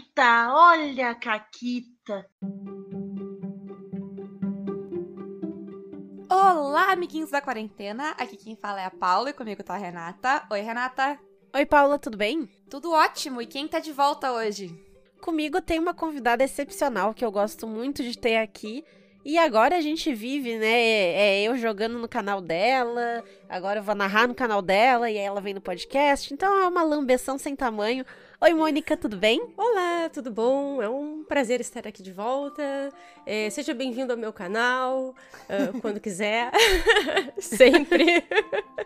Caquita, olha a Caquita. Olá, amiguinhos da quarentena. Aqui quem fala é a Paula e comigo tá a Renata. Oi, Renata. Oi, Paula, tudo bem? Tudo ótimo. E quem tá de volta hoje? Comigo tem uma convidada excepcional que eu gosto muito de ter aqui. E agora a gente vive, né? É eu jogando no canal dela, agora eu vou narrar no canal dela e aí ela vem no podcast. Então é uma lambeção sem tamanho. Oi, Mônica, tudo bem? Olá, tudo bom? É um prazer estar aqui de volta. É, seja bem-vindo ao meu canal, uh, quando quiser. Sempre.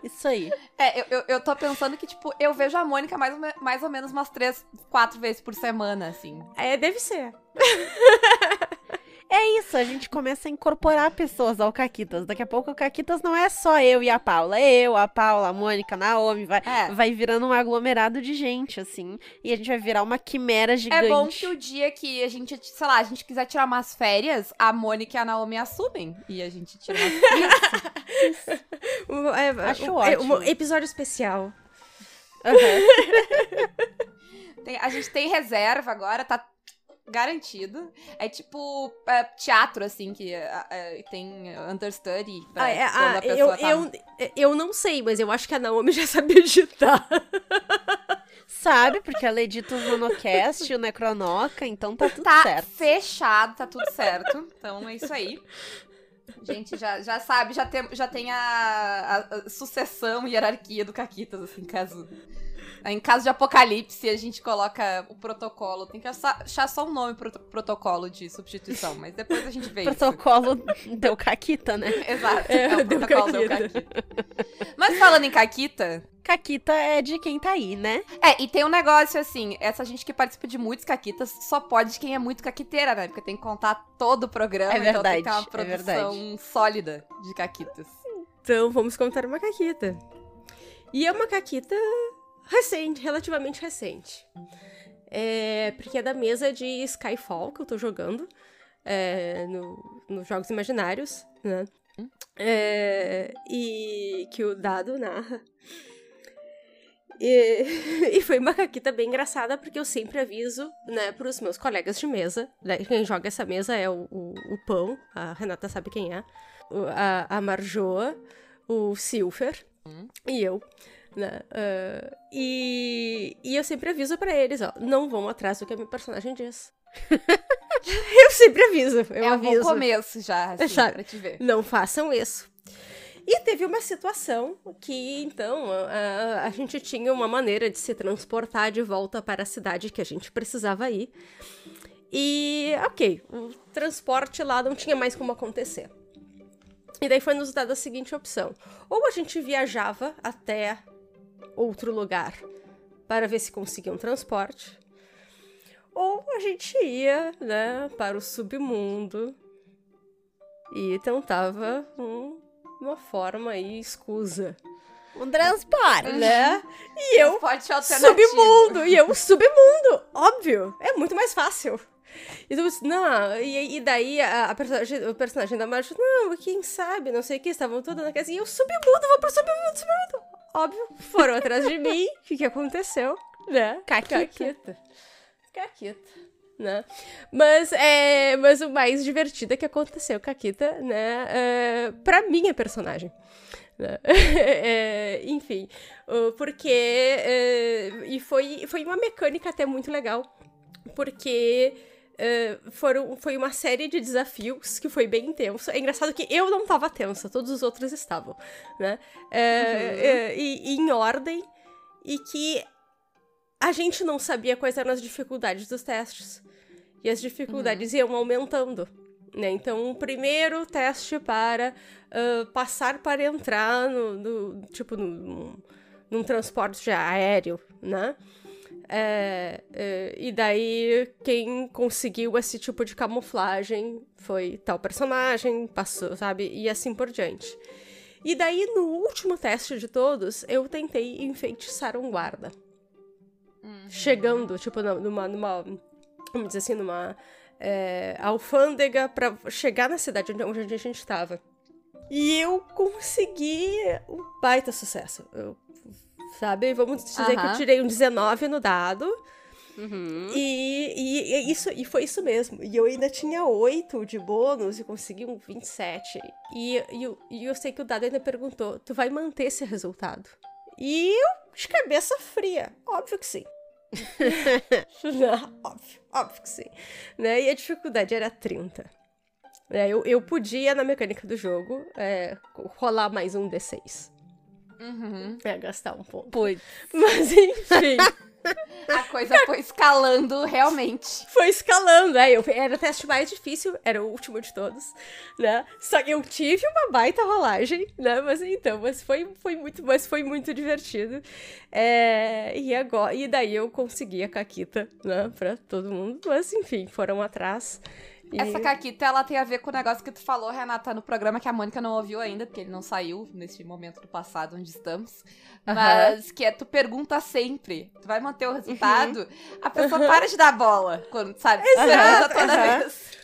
Isso aí. É, eu, eu, eu, tô pensando que, tipo, eu vejo a Mônica mais, mais ou menos umas três, quatro vezes por semana, assim. É, deve ser. É isso, a gente começa a incorporar pessoas ao Caquitas. Daqui a pouco o Caquitas não é só eu e a Paula, é eu, a Paula, a Mônica, a Naomi, vai, é. vai virando um aglomerado de gente, assim. E a gente vai virar uma quimera gigante. É bom que o dia que a gente, sei lá, a gente quiser tirar umas férias, a Mônica e a Naomi assumem. E a gente tira umas férias. é, Acho é, ótimo. Um episódio especial. Uhum. tem, a gente tem reserva agora, tá garantido. É tipo é, teatro, assim, que é, é, tem understudy pra ah, é, ah, eu, tá... eu, eu não sei, mas eu acho que a Naomi já sabia editar. Sabe, porque ela edita o Monocast e o Necronoca, então tá tudo tá certo. Tá fechado, tá tudo certo. Então é isso aí. Gente, já, já sabe, já tem, já tem a, a, a sucessão e hierarquia do Caquitas, assim, caso em caso de apocalipse, a gente coloca o protocolo. Tem que achar só um nome pro protocolo de substituição, mas depois a gente vê protocolo deu caquita, né? Exato. É, é deu protocolo caquita. deu caquita. Mas falando em caquita, Caquita é de quem tá aí, né? É, e tem um negócio assim, essa gente que participa de muitos caquitas só pode quem é muito caquiteira, né? Porque tem que contar todo o programa, é verdade, então tem que ter uma é produção é sólida de caquitas. Então vamos contar uma caquita. E é uma caquita recente, relativamente recente. É, porque é da mesa de Skyfall que eu tô jogando é, no, nos Jogos Imaginários, né? É, e que o dado narra. E, e, foi uma caquita bem engraçada, porque eu sempre aviso, né, pros meus colegas de mesa. Né, quem joga essa mesa é o, o, o Pão, a Renata sabe quem é, a, a Marjoa, o Silver hum. e eu né? Uh, e, e eu sempre aviso para eles, ó, não vão atrás do que a minha personagem diz. eu sempre aviso, eu é aviso. É um começo já, assim, já, pra te ver. Não façam isso. E teve uma situação que, então, a, a, gente tinha uma maneira de se transportar de volta para a cidade que a gente precisava ir. E, ok, o transporte lá não tinha mais como acontecer. E daí foi nos dada a seguinte opção: ou a gente viajava até outro lugar para ver se conseguia um transporte. Ou a gente ia, né, para o submundo e tentava um, uma forma aí escusa. Um transporte, né? E eu submundo, e eu submundo, óbvio, é muito mais fácil. E tu, não, e, e daí a, a personagem, o personagem da Marcia, não, quem sabe, não sei o que, estavam todos na casa, e eu submundo, vou pro submundo, submundo óbvio, foram atrás de mim. O que, que aconteceu? Né? Caquita. Caquita. Né? Mas, é, mas o mais divertido é que aconteceu, Caquita, né? É, pra minha personagem. Né? é, enfim, porque. É, e foi, foi uma mecânica até muito legal. Porque Uh, foram, foi uma série de desafios que foi bem intenso. É engraçado que eu não tava tensa, todos os outros estavam, né? Uh, uh, e, e, em ordem, e que a gente não sabia quais eram as dificuldades dos testes. E as dificuldades uhum. iam aumentando. Né? Então, o primeiro teste para passar para entrar no, no tipo, no, num transporte aéreo, né? É, é, e daí, quem conseguiu esse tipo de camuflagem foi tal personagem, passou, sabe? E assim por diante. E daí, no último teste de todos, eu tentei enfeitiçar um guarda. Uhum. Chegando, tipo, numa, numa. Vamos dizer assim, numa. É, alfândega para chegar na cidade onde a gente estava. E eu consegui um baita sucesso. Eu sabe? Vamos dizer que eu tirei um 19 no dado. Uhum. E, e, e isso, e foi isso mesmo. E eu ainda tinha 8 de bônus e consegui um 27. E, e, eu- e eu sei que o dado ainda perguntou: tu vai manter esse resultado? E eu, de cabeça fria, óbvio que sim. Não, óbvio, óbvio que sim. Né? E a dificuldade era 30. É, eu, eu podia, na mecânica do jogo, é, rolar mais um D6. Uhum. É, gastar um ponto. Putz. Mas enfim. A coisa foi escalando realmente. foi escalando, é, eu, era o teste mais difícil, era o último de todos, né? Só que eu tive uma baita rolagem, né? Mas então, mas foi, foi muito, mas foi muito divertido. É, e agora, e daí eu consegui a caquita, né, pra todo mundo, mas enfim, foram atrás. E- Essa caquita, ela tem a ver com o negócio que tu falou, Renata, no programa que a Mônica não ouviu ainda, porque ele não saiu nesse momento do passado onde estamos. Mas que é tu pergunta sempre. Tu vai manter o resultado, a pessoa para de dar bola. Quando, sabe? Pergunta toda vez.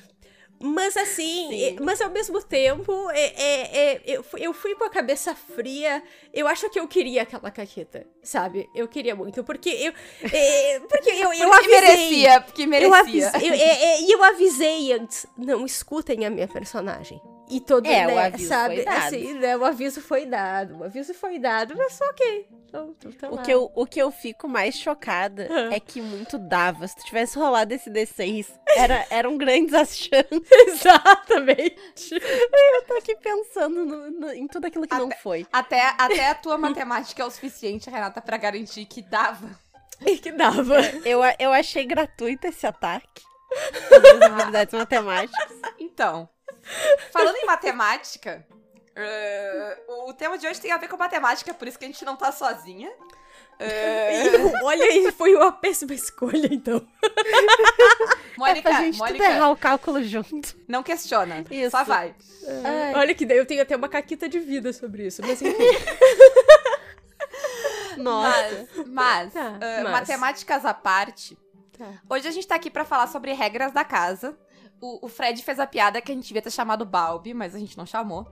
Mas assim, Sim. mas ao mesmo tempo, é, é- é- eu, fui- eu fui com a cabeça fria. Eu acho que eu queria aquela caqueta, sabe? Eu queria muito, porque eu. é, porque eu, eu Porque avisei. merecia, porque Eu merecia. eu, é- é- e eu avisei antes, não escutem a minha personagem. E todo, É, o né, aviso sabe, foi dado. assim, né, o aviso foi dado, o aviso foi dado, mas ok. O que, eu, o que eu fico mais chocada é que muito dava. Se tu tivesse rolado esse D6, era, eram grandes as chances. Exatamente. Eu tô aqui pensando no- no- em tudo aquilo que não foi. Até, até a tua matemática é o suficiente, Renata, pra garantir que dava. E que dava. Eu, eu achei gratuito esse ataque. Das habilidades matemáticas. Então, falando em matemática, eh, o tema de hoje tem a ver com matemática, por isso que a gente não tá sozinha. E, olha aí, foi uma péssima escolha, então. Mônica, pra gente tudo Mônica, errar o cálculo junto. não questiona, Isso. só vai. Ai. Olha que daí eu tenho até uma caquita de vida sobre isso, mas enfim. Nossa. Mas, mas, Tá, eh, mas. matemáticas à parte, Tá. hoje a gente tá aqui pra falar sobre regras da casa. O, o Fred fez a piada que a gente devia ter chamado Balbi, mas a gente não chamou.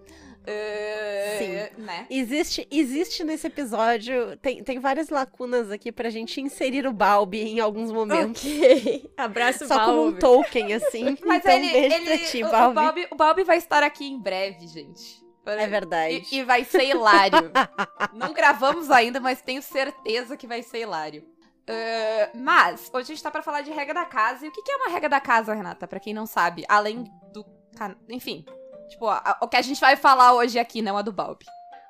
Eh, Né? Existe, existe nesse episódio, tem, tem várias lacunas aqui pra gente inserir o Balbi em alguns momentos. Ok. Abraço, Só como um token, assim. Mas então, ele, beijo ele pra ti, o, o Balbi. Balbi, o Balbi vai estar aqui em breve, gente. É verdade. E, e vai ser hilário. Não gravamos ainda, mas tenho certeza que vai ser hilário. Ah, mas, hoje a gente tá pra falar de regra da casa. E o que, que é uma regra da casa, Renata? Pra quem não sabe, além do. Enfim. Tipo, a- o que a gente vai falar hoje aqui não é do Balbi.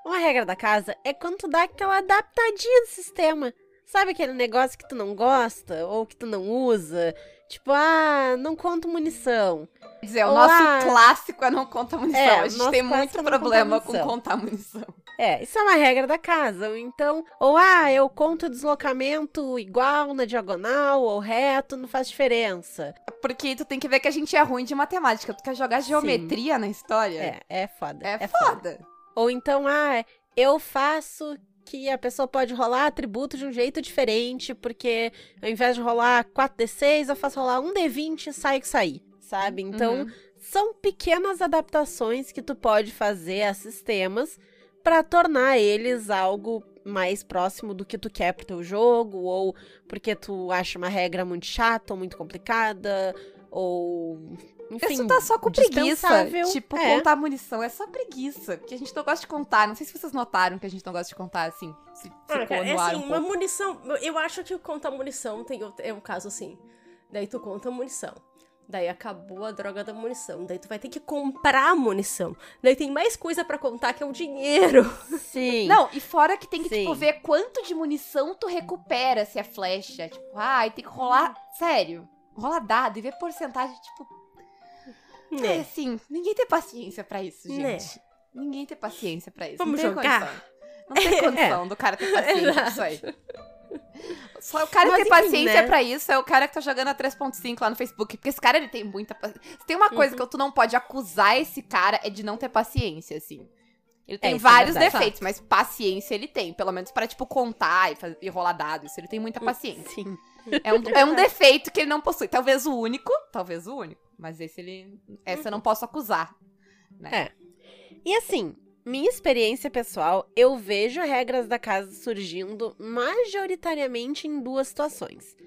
Uma regra da casa é quando tu dá aquela adaptadinha no sistema. Sabe aquele negócio que tu não gosta ou que tu não usa? Tipo, ah, não conto munição. Quer dizer, o Olá. nosso clássico é não conta munição. É, a o gente tem muito é conta problema com contar munição. É, isso é uma regra da casa. Ou então, ou ah, eu conto o deslocamento igual na diagonal ou reto, não faz diferença. Porque tu tem que ver que a gente é ruim de matemática. Tu quer jogar geometria na história? É, é foda. É, foda. foda. Ou então, ah, eu faço que a pessoa pode rolar atributo de um jeito diferente, porque ao invés de rolar 4d6, eu faço rolar 1d20 e sai que sair, sabe? Então, Uhum. são pequenas adaptações que tu pode fazer a sistemas para tornar eles algo mais próximo do que tu quer pro teu jogo, ou porque tu acha uma regra muito chata ou muito complicada, ou enfim, Isso tá só com preguiça. Tipo, É. contar munição é só preguiça. Porque a gente não gosta de contar. Não sei se vocês notaram que a gente não gosta de contar, assim. Se, Ah, cara, é assim, um uma pouco. munição. Eu acho que contar munição tem, é um caso assim. Daí tu conta munição. Daí acabou a droga da munição. Daí tu vai ter que comprar munição. Daí tem mais coisa pra contar que é o dinheiro. Sim. Não, e fora que tem que, tipo, Sim. ver quanto de munição tu recupera se é flecha. Tipo, ai, tem que rolar. Sério. Rolar dado e ver porcentagem, tipo. É Né? assim, ninguém tem paciência pra isso, gente. Né? Ninguém tem paciência pra isso. Vamos não jogar? condição. Não tem condição do cara ter paciência pra isso aí. Só o cara que Mas tem enfim, paciência né? pra isso é o cara que tá jogando a 3.5 lá no Facebook. Porque esse cara, ele tem muita paciência. Se tem uma Uhum. coisa que tu não pode acusar esse cara é de não ter paciência, assim. Ele tem isso é vários verdade. defeitos, mas paciência ele tem. Pelo menos pra, tipo, contar e, fazer, e rolar dados. Ele tem Hum. muita paciência. Sim. É um, é um defeito que ele não possui. Talvez o único, talvez o único. Mas esse ele. Essa eu não posso acusar. E assim, minha experiência pessoal, eu vejo regras da casa surgindo majoritariamente em duas situações.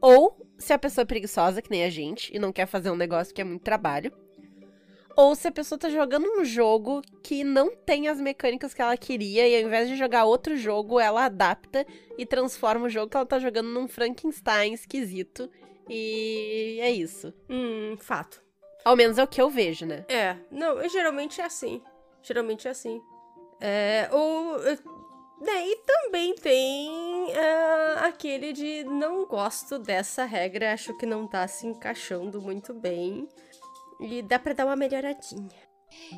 Ou se a pessoa é preguiçosa, que nem a gente, e não quer fazer um negócio que é muito trabalho. Ou se a pessoa tá jogando um jogo que não tem as mecânicas que ela queria, e ao invés de jogar outro jogo, ela adapta e transforma o jogo que ela tá jogando num Frankenstein esquisito. E é isso. Hum, fato. Ao menos é o que eu vejo, né? É, não, geralmente é assim. Geralmente é assim. É, ou. eh, Né, e também tem ah, aquele de não gosto dessa regra, acho que não tá se encaixando muito bem. E dá pra dar uma melhoradinha.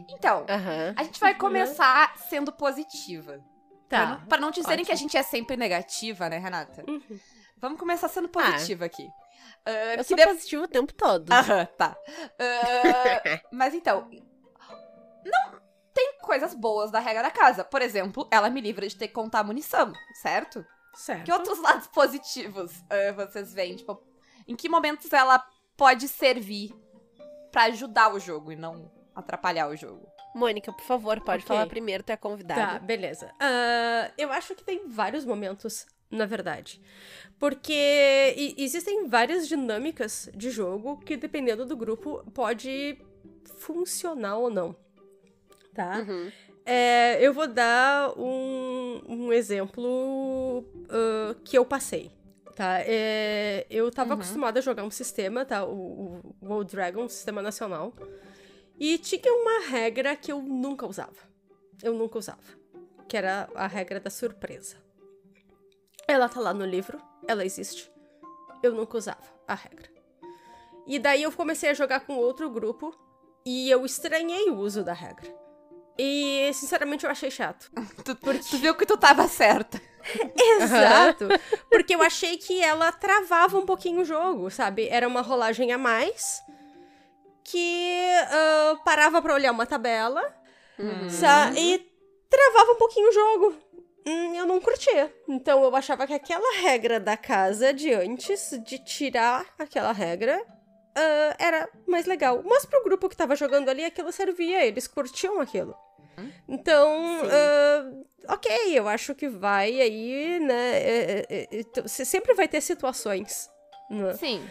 Então, Aham. a gente vai começar sendo positiva. Pra Tá. não, pra não dizerem que a ótimo. gente é sempre negativa, né, Renata? Uhum. Vamos começar sendo positiva aqui. Ah, Eu que sou de- positivo o tempo todo. Aham, tá. Ah, mas então, coisas boas da regra da casa. Por exemplo, ela me livra de ter que contar munição, certo? Certo. Que outros lados positivos ah, vocês veem? Tipo, em que momentos ela pode servir pra ajudar o jogo e não atrapalhar o jogo? Mônica, por favor, pode Ok. falar primeiro, tu é Tá, convidada. beleza. Ah, eu acho que tem vários momentos, na verdade. Porque existem várias dinâmicas de jogo que, dependendo do grupo, pode funcionar ou não. Tá? Uhum. É, eu vou dar um, um exemplo ah, que eu passei. Tá? É, eu tava Uhum. acostumada a jogar um sistema, tá? O, o World Dragon, um sistema nacional. E tinha uma regra que eu nunca usava. Eu nunca usava. Que era a regra da surpresa. Ela tá lá no livro, ela existe. Eu nunca usava a regra. E daí eu comecei a jogar com outro grupo e eu estranhei o uso da regra. E, sinceramente, eu achei chato. Tu, tu viu que tu tava certa. Exato. Porque eu achei que ela travava um pouquinho o jogo, sabe? Era uma rolagem a mais que ah, parava pra olhar uma tabela Uhum. e travava um pouquinho o jogo. Hum, eu não curtia. Então eu achava que aquela regra da casa de antes, de tirar aquela regra, ah, era mais legal. Mas pro grupo que tava jogando ali, aquilo servia, eles curtiam aquilo. Então, Sim. ah, ok, eu acho que vai aí, né? é, é, é, então, Você sempre vai ter situações. né? Sim.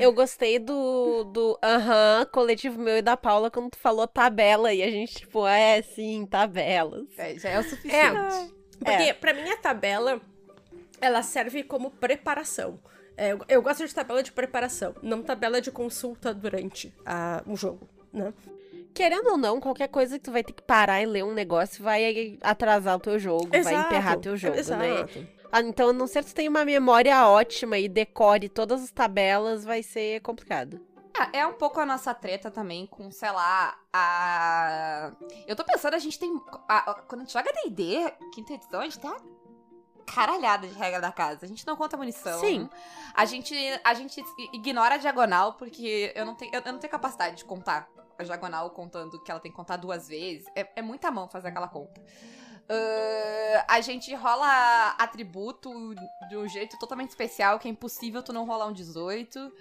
Eu gostei do, do aham, coletivo meu e da Paula quando tu falou tabela e a gente, tipo, é sim, tabelas. É, já é o suficiente. Porque pra mim a tabela, ela serve como preparação. É, eu, eu gosto de tabela de preparação, não tabela de consulta durante a- o jogo, né? Querendo ou não, qualquer coisa que tu vai ter que parar e ler um negócio vai atrasar o teu jogo, vai emperrar teu jogo, né? Exato. Ah, Então, a não ser que tu tenha uma memória ótima e decore todas as tabelas, vai ser complicado. Ah, é um pouco a nossa treta também com, sei lá, a. Eu tô pensando, a gente tem. a- a- quando a gente joga DD, quinta edição, a gente tem uma caralhada de regra da casa. A gente não conta munição. Sim. A gente, a gente ignora a diagonal, porque eu não tenho, eu não tenho capacidade de contar a diagonal contando que ela tem que contar duas vezes. É, é muita mão fazer aquela conta. Ah, a gente rola atributo de um jeito totalmente especial, que é impossível tu não rolar um 18.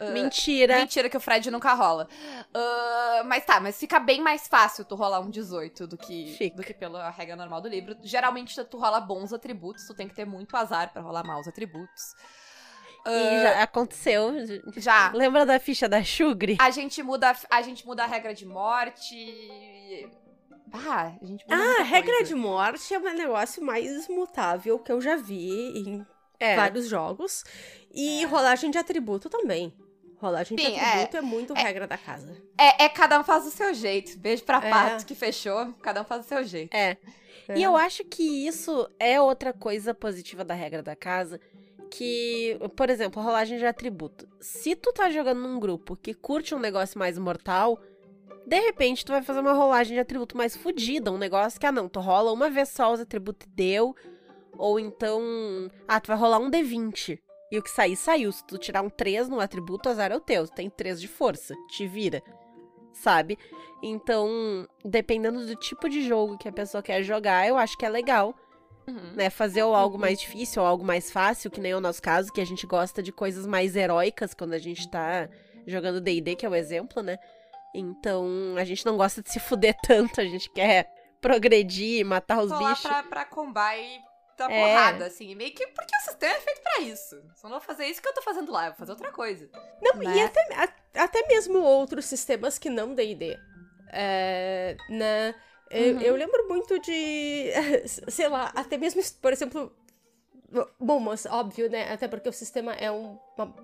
Ah, Mentira. Mentira que o Fred nunca rola. Ah, mas tá, mas fica bem mais fácil tu rolar um 18 do que, Fica. do que pela regra normal do livro. Geralmente tu rola bons atributos, tu tem que ter muito azar pra rolar maus atributos. E já aconteceu. Já. Lembra da ficha da Shugri? A gente muda, a gente muda a regra de morte. Ah, a gente muda Ah, a regra coisa. de morte é um negócio mais mutável que eu já vi em É. vários jogos. E rolagem de atributo também. Rolagem Sim, de é. atributo é, muito regra da casa. É, é cada um faz do seu jeito. Beijo pra É. Pato que fechou. Cada um faz do seu jeito. É. E eu acho que isso é outra coisa positiva da regra da casa. Que, por exemplo, a rolagem de atributo. Se tu tá jogando num grupo que curte um negócio mais mortal, de repente tu vai fazer uma rolagem de atributo mais fodida. Um negócio que, ah não, tu rola uma vez só os atributos e deu. Ou então, ah, tu vai rolar um D20. E o que sair, saiu. Se tu tirar um 3 no atributo, azar é o teu. Tu tem 3 de força. Te vira. Sabe? Então, dependendo do tipo de jogo que a pessoa quer jogar, eu acho que é legal, Uhum. né? Fazer ou algo mais difícil ou algo mais fácil, que nem o nosso caso, que a gente gosta de coisas mais heróicas quando a gente tá jogando D&D, que é o exemplo, né? Então, a gente não gosta de se fuder tanto, a gente quer progredir, matar os Tô lá bichos. pra, pra combar e dar É. porrada, assim. Meio que porque o sistema é feito pra isso. Só não vou fazer isso que eu tô fazendo lá, eu vou fazer outra coisa. Não, né? e até, a- até mesmo outros sistemas que não D&D. É, né? Eu, Uhum. eu lembro muito de, sei lá, até mesmo, por exemplo, bom, mas óbvio, né? Até porque o sistema é um- uma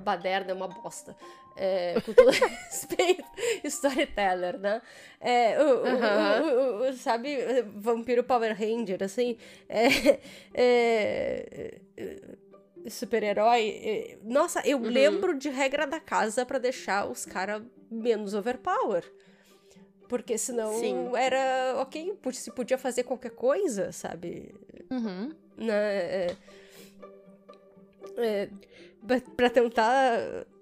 baderna, é uma bosta. É, com todo respeito, storyteller, né? É, o, Aham. o- o- o- sabe, vampiro Power Ranger, assim, é, é, é, super-herói. é, Nossa, eu Uhum. lembro de regra da casa pra deixar os caras menos overpower. Porque senão Sim. era ok, se podia fazer qualquer coisa, sabe? Uhum. né, é, é, pra- tentar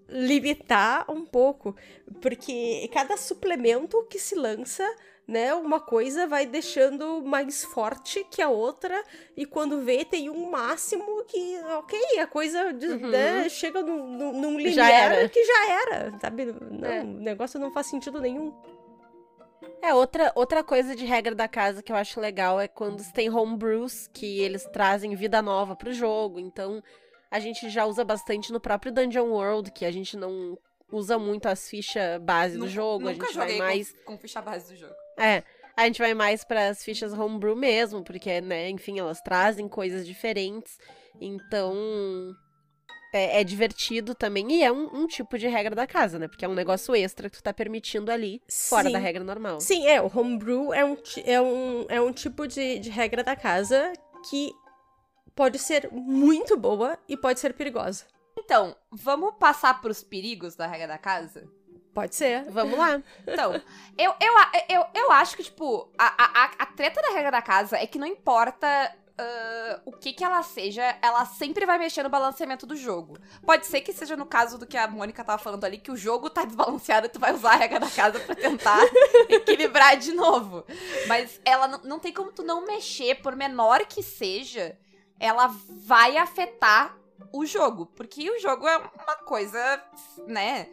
limitar um pouco, porque cada suplemento que se lança, né, uma coisa vai deixando mais forte que a outra, e quando vê tem um máximo que, ok, a coisa Uhum. né, chega num, num, num Já limiar era. que já era, sabe? Não, É. o negócio não faz sentido nenhum. É, outra, outra coisa de regra da casa que eu acho legal é quando tem homebrews, que eles trazem vida nova pro jogo. Então, a gente já usa bastante no próprio Dungeon World, que a gente não usa muito as fichas base do jogo. A Nunca gente vai mais. com, com ficha base do jogo. É, a gente vai mais para as fichas homebrew mesmo, porque, né, enfim, elas trazem coisas diferentes. Então, é, é divertido também. E é um, um tipo de regra da casa, né? Porque é um negócio extra que tu tá permitindo ali, fora Sim. da regra normal. Sim, é, o homebrew é um, é um, é um tipo de, de regra da casa que pode ser muito boa e pode ser perigosa. Então, vamos passar pros perigos da regra da casa? Pode ser. Vamos lá. Então, eu, eu, eu, eu acho que, tipo, a, a- a treta da regra da casa é que não importa ah, o que que ela seja, ela sempre vai mexer no balanceamento do jogo. Pode ser que seja no caso do que a Mônica tava falando ali, que o jogo tá desbalanceado e tu vai usar a regra da casa pra tentar equilibrar de novo. Mas ela não, não tem como tu não mexer, por menor que seja, ela vai afetar o jogo. Porque o jogo é uma coisa, né?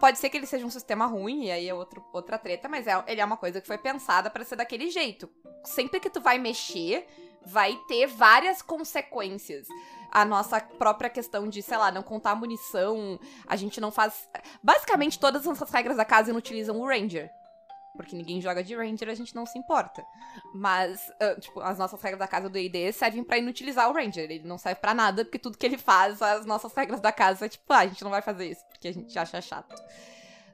Pode ser que ele seja um sistema ruim, e aí é outro, outra treta, mas é, ele é uma coisa que foi pensada pra ser daquele jeito. Sempre que tu vai mexer, vai ter várias consequências. A nossa própria questão de, sei lá, não contar munição, a gente não faz. Basicamente, todas as nossas regras da casa inutilizam o Ranger. Porque ninguém joga de Ranger, a gente não se importa. Mas, ah, tipo, as nossas regras da casa do ID servem pra inutilizar o Ranger. Ele não serve pra nada, porque tudo que ele faz, as nossas regras da casa é tipo, ah, a gente não vai fazer isso, porque a gente acha chato.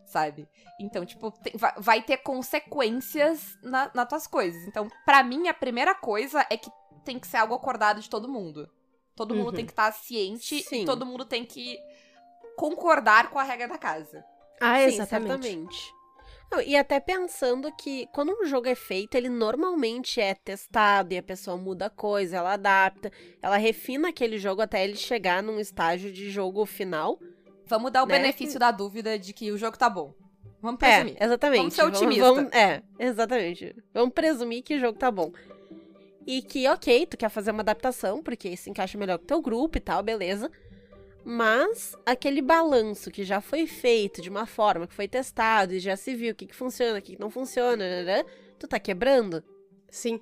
Sabe? Então, tipo, tem- vai, vai ter consequências na, nas tuas coisas. Então, pra mim, a primeira coisa é que tem que ser algo acordado de todo mundo. Todo mundo Uhum. tem que estar ciente Sim. e todo mundo tem que concordar com a regra da casa. Ah, Sim, certamente. Não, e até pensando que quando um jogo é feito, ele normalmente é testado e a pessoa muda coisa, ela adapta, ela refina aquele jogo até ele chegar num estágio de jogo final. Vamos dar o Né? benefício da dúvida de que o jogo tá bom. Vamos É, presumir. exatamente. Vamos ser otimista. é, exatamente. Vamos presumir que o jogo tá bom. E que, ok, tu quer fazer uma adaptação, porque se encaixa melhor com o teu grupo e tal, beleza. Mas aquele balanço que já foi feito de uma forma, que foi testado e já se viu o que, que funciona, o que, que não funciona, né, tu tá quebrando. Sim.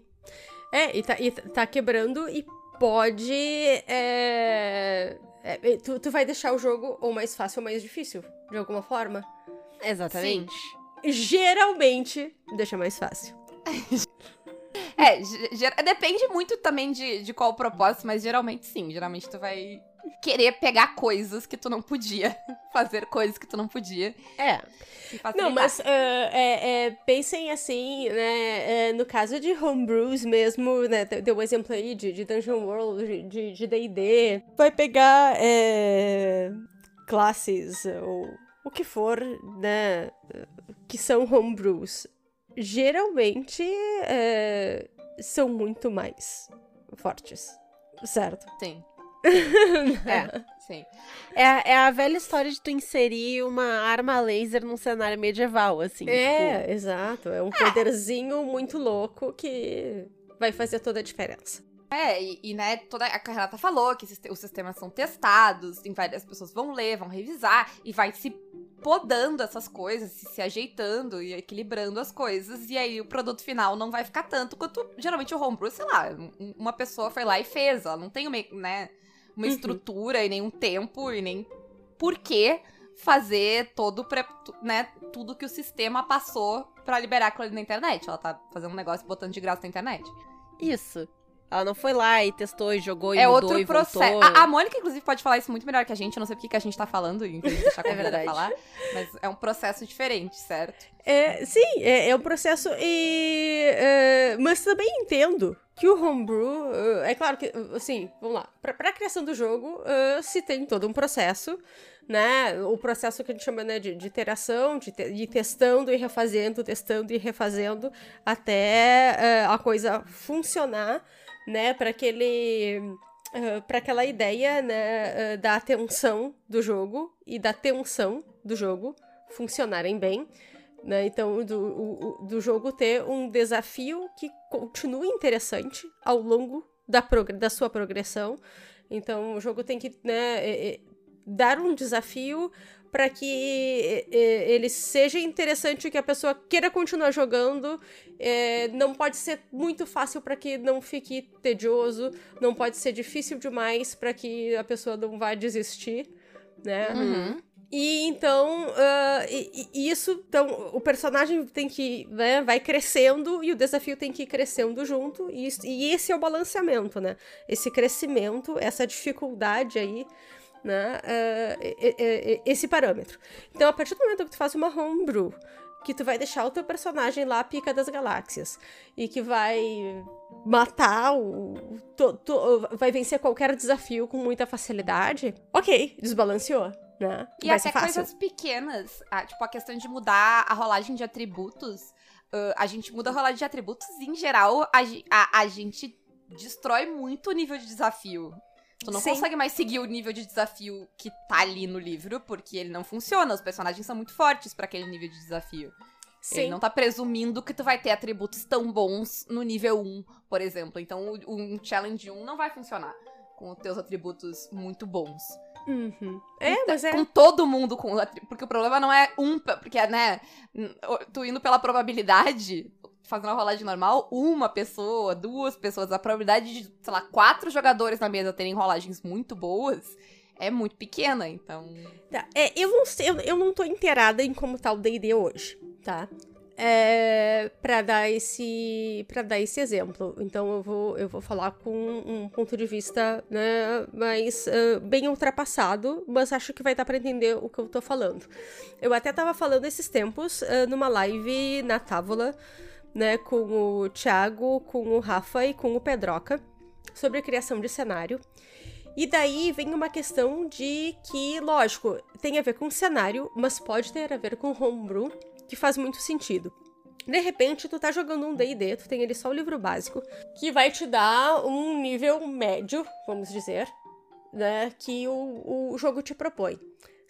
É, e tá, e tá quebrando e pode. é, é, tu, tu vai deixar o jogo ou mais fácil ou mais difícil, de alguma forma. Exatamente. Geralmente, deixa mais fácil. É, ge- ge- depende muito também de, de qual o propósito, mas geralmente sim. Geralmente tu vai querer pegar coisas que tu não podia, fazer coisas que tu não podia É. Não, mas ah, é, é, pensem assim, né? é, no caso de homebrews mesmo, né? Deu um exemplo aí de, de Dungeon World, de- de de D&D. Vai pegar é, classes ou o que for, né? Que são homebrews. Geralmente é, são muito mais fortes, certo? Sim, É. sim. É, é a velha história de tu inserir uma arma laser num cenário medieval, assim. tipo, É, exato. É um poderzinho muito louco que vai fazer toda a diferença. É, e, e, né, toda a Renata falou que os sistemas são testados, tem várias pessoas vão ler, vão revisar, e vai se podando essas coisas, se, se ajeitando e equilibrando as coisas, e aí o produto final não vai ficar tanto quanto geralmente o homebrew, sei lá, um- uma pessoa foi lá e fez, ela não tem uma, né, uma Uhum. estrutura e nem um tempo e nem por que fazer todo, né, tudo que o sistema passou pra liberar aquilo ali na internet. Ela tá fazendo um negócio botando de graça na internet. Isso. Ela não foi lá e testou e jogou e é mudou outro e processo. voltou. A, a Mônica, inclusive, pode falar isso muito melhor que a gente. Eu não sei porque que a gente tá falando, de deixar a É verdade. falar. Mas é um processo diferente, certo? É, sim, é, é um processo e... é, mas também entendo que o homebrew... é, é claro que, assim, vamos lá. Pra, pra criação do jogo, é, se tem todo um processo, né? O processo que a gente chama né, de, de iteração, de, te, de testando e refazendo, testando e refazendo, até é, a coisa funcionar, né? Para aquele... para aquela ideia, né, eh, da atenção do jogo e da tensão do jogo funcionarem bem, né? Então, do, o- do jogo ter um desafio que continue interessante ao longo da, da sua progressão. Então, o jogo tem que né, eh, eh, dar um desafio para que eh, eh, ele seja interessante, que a pessoa queira continuar jogando. Eh, não pode ser muito fácil para que não fique tedioso, não pode ser difícil demais para que a pessoa não vá desistir, né? Uhum. E então, ah, e- e isso, então, o personagem tem que, né, vai crescendo e o desafio tem que ir crescendo junto, e, isso- e esse é o balanceamento, né? Esse crescimento, essa dificuldade aí, né? e- esse parâmetro. Então, a partir do momento que tu faz uma homebrew, que tu vai deixar o teu personagem lá pica das galáxias, e que vai matar o. to- to- vai vencer qualquer desafio com muita facilidade, ok, desbalanceou. Né? E vai até coisas pequenas, ah, tipo a questão de mudar a rolagem de atributos. ah, a gente muda a rolagem de atributos e, em geral, a, a- a gente destrói muito o nível de desafio. Tu não Sim. consegue mais seguir o nível de desafio que tá ali no livro, porque ele não funciona. Os personagens são muito fortes pra aquele nível de desafio. Ele Sim. não tá presumindo que tu vai ter atributos tão bons no nível 1, por exemplo. Então, um challenge 1 não vai funcionar com os teus atributos muito bons. Uhum. É, mas é. Com todo mundo com Porque o problema não é um. Porque, né? n- Tu indo pela probabilidade, fazendo a rolagem normal, uma pessoa, duas pessoas, a probabilidade de, sei lá, quatro jogadores na mesa terem rolagens muito boas é muito pequena. Então. Tá, É, eu não sei, eu, eu não tô inteirada em como tá o D&D hoje, tá? É, para dar esse para dar esse exemplo, então eu vou eu vou falar com um ponto de vista né, mais ah, bem ultrapassado, mas acho que vai dar para entender o que eu tô falando. Eu até tava falando esses tempos ah, numa live na Távola, né, com o Thiago, com o Rafa e com o Pedroca sobre a criação de cenário. E daí vem uma questão de que, lógico, tem a ver com cenário, mas pode ter a ver com homebrew, que faz muito sentido. De repente, tu tá jogando um D&D, tu tem ali só o livro básico, que vai te dar um nível médio, vamos dizer, né, que o, o jogo te propõe.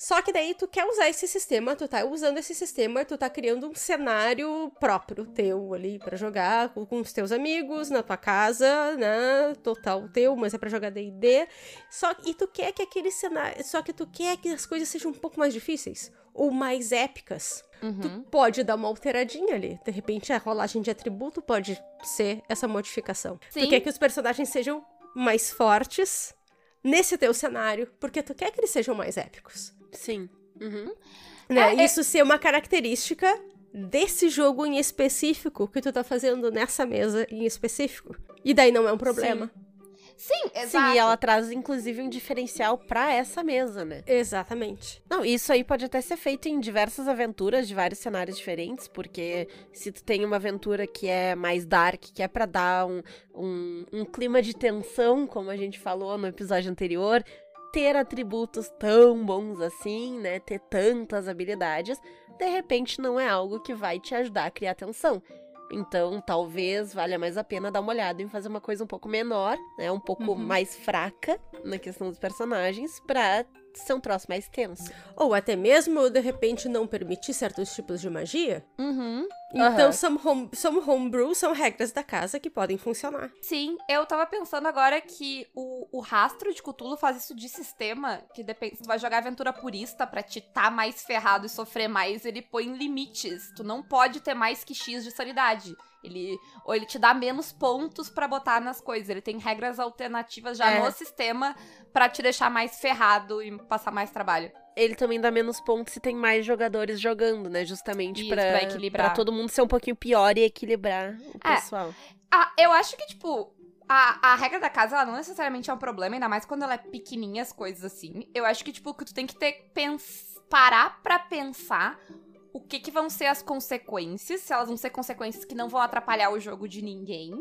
Só que daí tu quer usar esse sistema, tu tá usando esse sistema, tu tá criando um cenário próprio teu ali pra jogar com, com os teus amigos, na tua casa, né? Total teu, mas é pra jogar D&D. Só e tu quer que aquele cenário, só que tu quer que as coisas sejam um pouco mais difíceis ou mais épicas. Tu Uhum. pode dar uma alteradinha ali. De repente a rolagem de atributo pode ser essa modificação. Sim. Tu quer que os personagens sejam mais fortes nesse teu cenário, porque tu quer que eles sejam mais épicos. Sim. Uhum. Né? É, é- Isso ser uma característica desse jogo em específico que tu tá fazendo nessa mesa em específico. E daí não é um problema. Sim, Sim, exato. e ela traz inclusive um diferencial pra essa mesa, né? Exatamente. Não, isso aí pode até ser feito em diversas aventuras de vários cenários diferentes, porque se tu tem uma aventura que é mais dark, que é pra dar um, um, um clima de tensão, como a gente falou no episódio anterior, ter atributos tão bons assim, né? Ter tantas habilidades, de repente não é algo que vai te ajudar a criar tensão. Então, talvez valha mais a pena dar uma olhada em fazer uma coisa um pouco menor, né? Um pouco Uhum. mais fraca na questão dos personagens, pra ser um troço mais tenso. Ou até mesmo, de repente, não permitir certos tipos de magia. Uhum. Então, Aham. some, home, some homebrew são regras da casa que podem funcionar. Sim, eu tava pensando agora que o, o rastro de Cthulhu faz isso de sistema, que depende, se tu vai jogar aventura purista pra te tá mais ferrado e sofrer mais, ele põe limites. Tu não pode ter mais que X de sanidade. Ele, ou ele te dá menos pontos pra botar nas coisas. Ele tem regras alternativas já É. no sistema pra te deixar mais ferrado e passar mais trabalho. Ele também dá menos pontos se tem mais jogadores jogando, né? Justamente pra equilibrar. pra todo mundo ser um pouquinho pior e equilibrar o É. pessoal. Ah, eu acho que, tipo, a, a regra da casa, ela não necessariamente é um problema, ainda mais quando ela é pequenininha, as coisas assim. Eu acho que, tipo, que tu tem que ter, pens parar pra pensar o que que vão ser as consequências, se elas vão ser consequências que não vão atrapalhar o jogo de ninguém,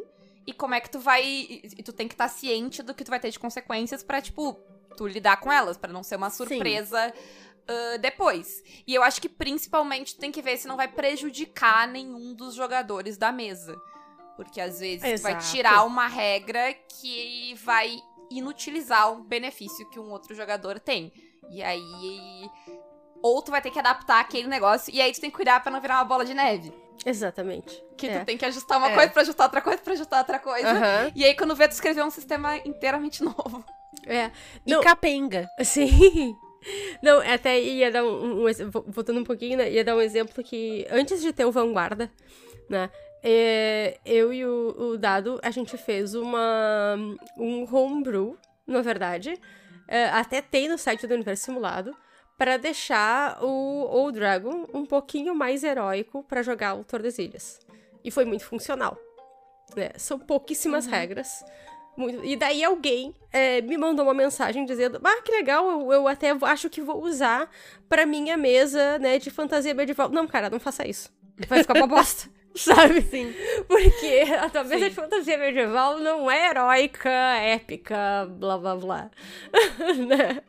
e como é que tu vai... E, tu tem que estar ciente do que tu vai ter de consequências pra, tipo, tu lidar com elas, pra não ser uma surpresa... ah, depois. E eu acho que principalmente tu tem que ver se não vai prejudicar nenhum dos jogadores da mesa. Porque às vezes tu vai tirar uma regra que vai inutilizar um benefício que um outro jogador tem. E aí. Ou tu vai ter que adaptar aquele negócio, e aí tu tem que cuidar pra não virar uma bola de neve. Exatamente. Que É. tu tem que ajustar uma É. coisa pra ajustar outra coisa pra ajustar outra coisa. Aham. E aí, quando vê, tu escreveu um sistema inteiramente novo. É. E Não. capenga. Sim. Não, até ia dar um, um voltando um pouquinho, né? Ia dar um exemplo que antes de ter o Vanguarda, né? é, eu e o, o Dado, a gente fez uma um homebrew, na verdade. é, até tem no site do Universo Simulado. Pra deixar o Old Dragon um pouquinho mais heróico pra jogar o Tordesilhas. E foi muito funcional. né? São pouquíssimas regras. Muito- E daí alguém é, me mandou uma mensagem dizendo: Ah, que legal, eu, eu até acho que vou usar pra minha mesa, né, de fantasia medieval. Não, cara, não faça isso. Vai ficar uma bosta. Sabe? Sim. Porque a tua mesa Sim. de fantasia medieval não é heróica, épica, blá blá blá. né?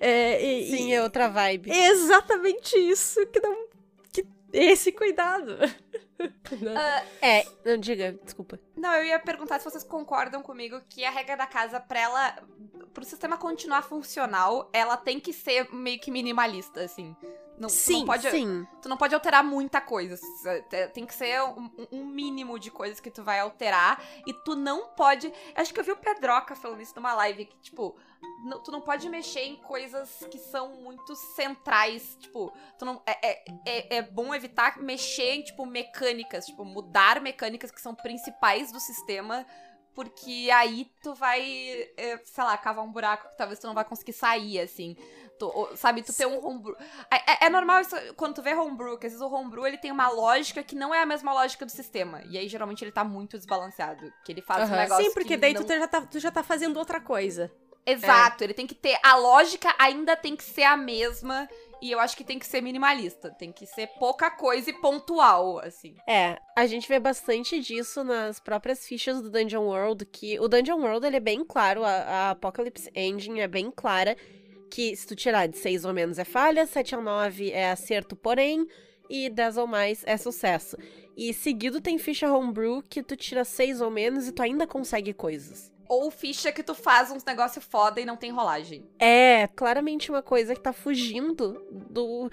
É, e- Sim, e- é outra vibe. é exatamente isso que não. Esse cuidado. Né? É, não diga, desculpa. Não, eu ia perguntar se vocês concordam comigo que a regra da casa, pra ela. pro sistema continuar funcional, ela tem que ser meio que minimalista, assim. Não, tu Sim, não pode, Sim. tu não pode alterar muita coisa. Te- Tem que ser um, um mínimo de coisas que tu vai alterar. E tu não pode. Acho que eu vi o Pedroca falando isso numa live, que, tipo, não- tu não pode mexer em coisas que são muito centrais. Tipo, tu não. É, é, é, é bom evitar mexer em, tipo, mecânicas, tipo, mudar mecânicas que são principais do sistema. Porque aí tu vai, é, sei lá, cavar um buraco que talvez tu não vai conseguir sair, assim. Sabe, tu ter um homebrew. É, é- é normal isso quando tu vê homebrew, que às vezes o homebrew ele tem uma lógica que não é a mesma lógica do sistema. E aí geralmente ele tá muito desbalanceado. Que ele faz um Aham. negócio. Sim, porque que daí não... tu, já tá, tu já tá fazendo outra coisa. Exato, ele tem que ter. A lógica ainda tem que ser a mesma. E eu acho que tem que ser minimalista. Tem que ser pouca coisa e pontual, assim. É, a gente vê bastante disso nas próprias fichas do Dungeon World, que o Dungeon World ele é bem claro, a, a Apocalypse Engine é bem clara, que se tu tirar de 6 ou menos é falha, 7 ou 9 é acerto porém, e 10 ou mais é sucesso. E seguido tem ficha homebrew que tu tira 6 ou menos e tu ainda consegue coisas. Ou ficha que tu faz uns negócio foda e não tem rolagem. É claramente uma coisa que tá fugindo do,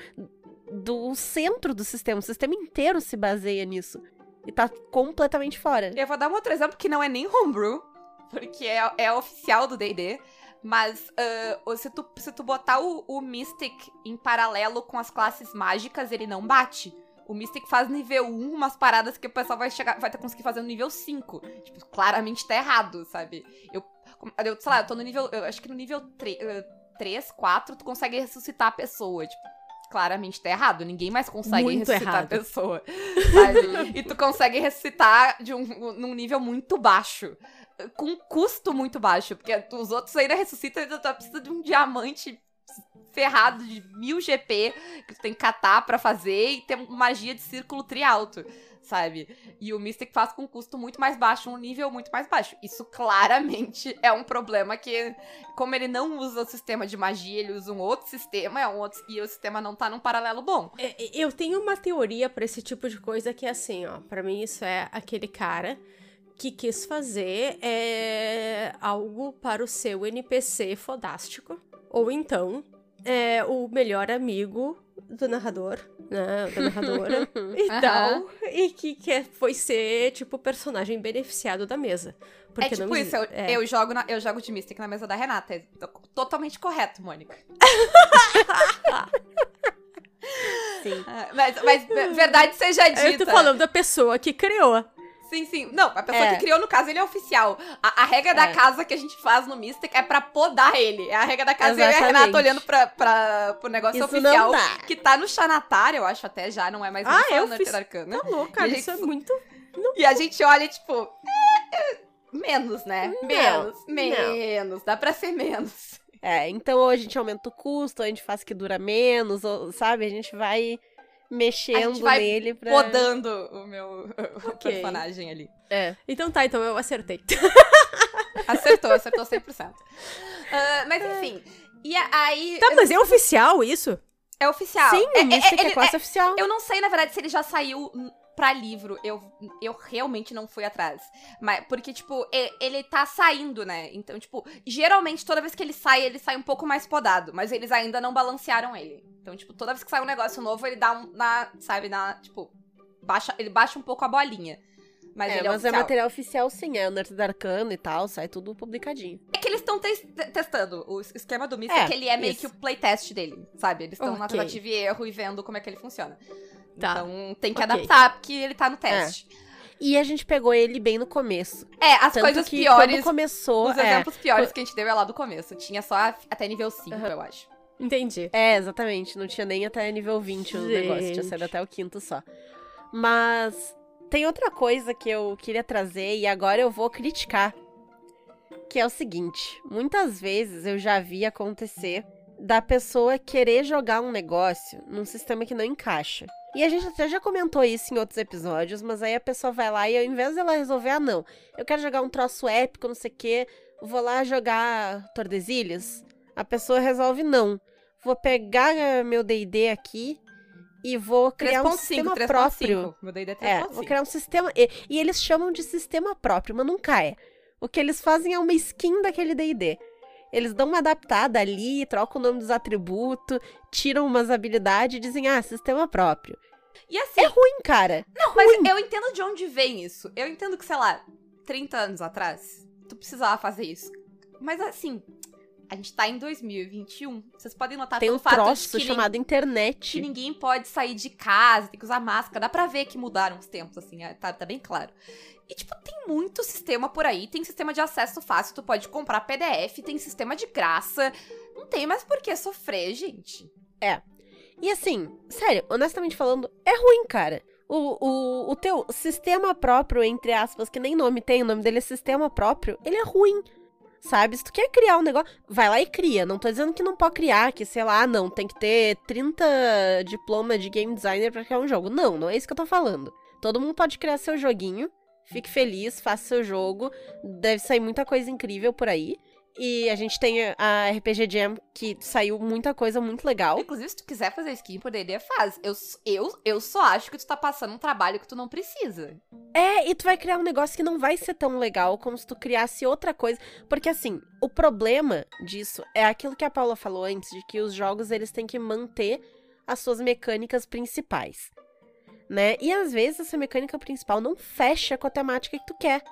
do centro do sistema. O sistema inteiro se baseia nisso. E tá completamente fora. Eu vou dar um outro exemplo que não é nem homebrew, porque é, é oficial do D&D, mas o- se, tu, se tu botar o, o Mystic em paralelo com as classes mágicas, ele não bate. O Mystic faz nível 1 umas paradas que o pessoal vai chegar, vai ter conseguir fazer no nível 5. Tipo, claramente tá errado, sabe? Eu, eu sei lá, eu tô no nível, eu acho que no nível 3, 4, tu consegue ressuscitar a pessoa, tipo, claramente tá errado. Ninguém mais consegue Muito ressuscitar errado. a pessoa, sabe? e tu consegue ressuscitar de um, num nível muito baixo. Com custo muito baixo, porque os outros ainda ressuscitam e tu precisa de um diamante ferrado de mil GP que tu tem que catar pra fazer e ter magia de círculo trialto, sabe? E o Mystic faz com um custo muito mais baixo, um nível muito mais baixo. Isso claramente é um problema que, como ele não usa o sistema de magia, ele usa um outro sistema, é um outro, e o sistema não tá num paralelo bom. É, Eu tenho uma teoria pra esse tipo de coisa que é assim, ó. Pra mim, isso é aquele cara que quis fazer é, algo para o seu NPC fodástico. Ou então, é o melhor amigo do narrador, né, da narradora e tal, e que quer, foi ser, tipo, o personagem beneficiado da mesa. Porque é tipo não isso, eu, é. eu jogo na- eu jogo de Mystic na mesa da Renata. É to- totalmente correto, Mônica. Sim. Ah, Mas, mas ve- verdade seja dita. Eu tô falando da pessoa que criou. Sim, sim. Não, a pessoa É. que criou, no caso, ele é oficial. A, a regra da É. casa que a gente faz no Mystic é pra podar ele. A regra da casa é eu e a Exatamente. Renata olhando pra, pra, pro negócio Isso oficial. não. Que tá no Xanatar, eu acho até já, não é mais Ah, eu no fiz- Arcana. Tá louco, cara, E a isso é gente- muito... E a gente olha, tipo, é, é, menos, né? Não, menos, não. menos. Dá pra ser menos. É, então ou a gente aumenta o custo, ou a gente faz que dura menos, ou, sabe? A gente vai mexendo vai nele pra... Podando o meu o Ok. personagem ali. É. Então tá, então eu acertei. Acertou, acertou 100%. Ah, mas enfim. E aí. Tá, mas é oficial isso? É oficial. Sim, é, o Mystic é, ele- quase oficial. Eu não sei, na verdade, se ele já saiu pra livro. Eu, eu realmente não fui atrás. Mas, porque, tipo, e- ele tá saindo, né? Então, tipo, geralmente toda vez que ele sai, ele sai um pouco mais podado. Mas eles ainda não balancearam ele. Então, tipo, toda vez que sai um negócio novo, ele dá um. Na, sabe, na. Tipo, baixa, ele baixa um pouco a bolinha. Mas é, ele é mas é material oficial sim, é o Nerd da Arcana e tal, sai tudo publicadinho. É que eles estão testando. O esquema do Mystic, É, ele é meio isso. que o playtest dele, sabe? Eles estão na Ok. tentativa e erro e vendo como é que ele funciona. Tá. Então tem que Ok. adaptar, porque ele tá no teste. E a gente pegou ele bem no começo. É, as Tanto coisas que piores, quando começou, os é, exemplos piores que a gente deu é lá do começo. Tinha só até nível 5, Aham. eu acho. Entendi. É, exatamente. Não tinha nem até nível 20 o negócio, tinha saído até o quinto só. Mas tem outra coisa que eu queria trazer e agora eu vou criticar. Que é o seguinte: muitas vezes eu já vi acontecer da pessoa querer jogar um negócio num sistema que não encaixa. E a gente até já comentou isso em outros episódios, mas aí a pessoa vai lá e ao invés dela resolver, ah, não, eu quero jogar um troço épico, não sei o quê, vou lá jogar Tordesilhas, a pessoa resolve não vou pegar meu D&D aqui e vou criar um 3.5, sistema 3.5. próprio. Meu D&D é É, 3.5. vou criar um sistema... E, e eles chamam de sistema próprio, mas nunca é. O que eles fazem é uma skin daquele D&D. Eles dão uma adaptada ali, trocam o nome dos atributos, tiram umas habilidades e dizem, ah, sistema próprio. E assim, É ruim, cara. não, mas eu entendo de onde vem isso. Eu entendo que, sei lá, 30 anos atrás, tu precisava fazer isso. Mas assim, a gente tá em 2021. Vocês podem notar Tem um fato troço chamado internet. que ninguém pode sair de casa, tem que usar máscara. Dá pra ver que mudaram os tempos, assim, é, tá, tá bem claro. E, tipo, tem muito sistema por aí. Tem sistema de acesso fácil, tu pode comprar PDF, tem sistema de graça. Não tem mais por que sofrer, gente. E assim, sério, honestamente falando, é ruim, cara. O, o, o teu sistema próprio, entre aspas, que nem nome tem, o nome dele é sistema próprio, ele é ruim. Sabe? Se tu quer criar um negócio, vai lá e cria. Não tô dizendo que não pode criar, que sei lá, não, tem que ter 30 diploma de game designer pra criar um jogo. Não, não é isso que eu tô falando. Todo mundo pode criar seu joguinho, fique feliz, faça seu jogo. Deve sair muita coisa incrível por aí. E a gente tem a- RPG Jam, que saiu muita coisa muito legal. Inclusive, se tu quiser fazer skin por D&D, faz. Eu, eu, eu só acho que tu tá passando um trabalho que tu não precisa. É, e tu vai criar um negócio que não vai ser tão legal como se tu criasse outra coisa. Porque assim, o problema disso é aquilo que a Paula falou antes, de que os jogos eles têm que manter as suas mecânicas principais. Né? E às vezes essa mecânica principal não fecha com a temática que tu quer.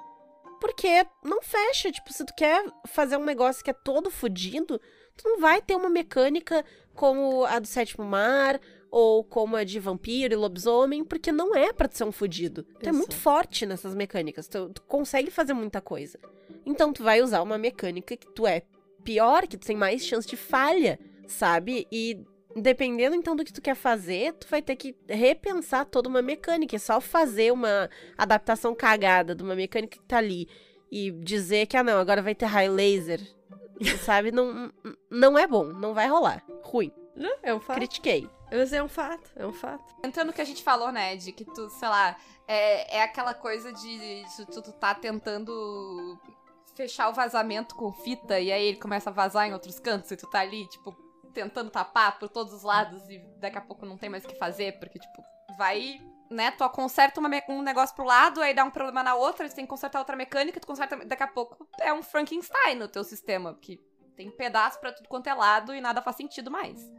Porque não fecha, tipo, se tu quer fazer um negócio que é todo fodido, tu não vai ter uma mecânica como a do Sétimo Mar, ou como a de vampiro e lobisomem, porque não é pra tu ser um fudido. Tu é muito forte nessas mecânicas, tu, tu consegue fazer muita coisa. Então tu vai usar uma mecânica que tu é pior, que tu tem mais chance de falha, sabe? E dependendo então do que tu quer fazer, tu vai ter que repensar toda uma mecânica. É só fazer uma adaptação cagada de uma mecânica que tá ali e dizer que, ah não, agora vai ter high laser, sabe? Não, não é bom, não vai rolar. Ruim. É um fato. Critiquei. Mas é um fato, é um fato. Entrando no que a gente falou, né, de que tu, sei lá, é, é aquela coisa de, de tu, tu tá tentando fechar o vazamento com fita e aí ele começa a vazar em outros cantos e tu tá ali, tipo, tentando tapar por todos os lados e daqui a pouco não tem mais o que fazer, porque, tipo, vai, né, tu conserta uma um negócio pro lado, aí dá um problema na outra, tu tem que consertar outra mecânica, tu conserta, daqui a pouco é um Frankenstein no teu sistema, porque tem pedaço pra tudo quanto é lado e nada faz sentido mais.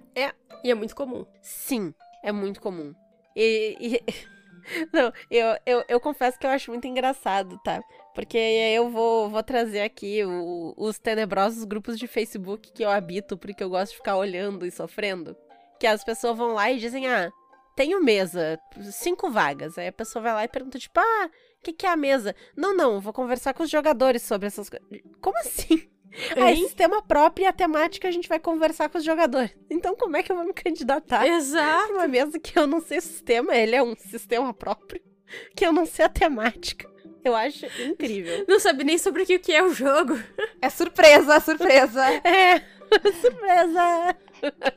E é muito comum. Sim. É muito comum. E. e- Não, eu, eu, eu confesso que eu acho muito engraçado, tá? Porque eu vou, vou trazer aqui o- os tenebrosos grupos de Facebook que eu habito, porque eu gosto de ficar olhando e sofrendo. Que as pessoas vão lá e dizem, ah, tenho mesa, cinco vagas. Aí a pessoa vai lá e pergunta, tipo, ah, o que, que é a mesa? Não, não, vou conversar com os jogadores sobre essas coisas. Como assim? Aí, Hein? sistema próprio e a temática a gente vai conversar com os jogadores. Então, como é que eu vou me candidatar? Exato. uma mesa que eu não sei o sistema, ele é um sistema próprio, que eu não sei a temática. Eu acho incrível. Não sabe nem sobre o que é o jogo. É surpresa, surpresa. É, surpresa!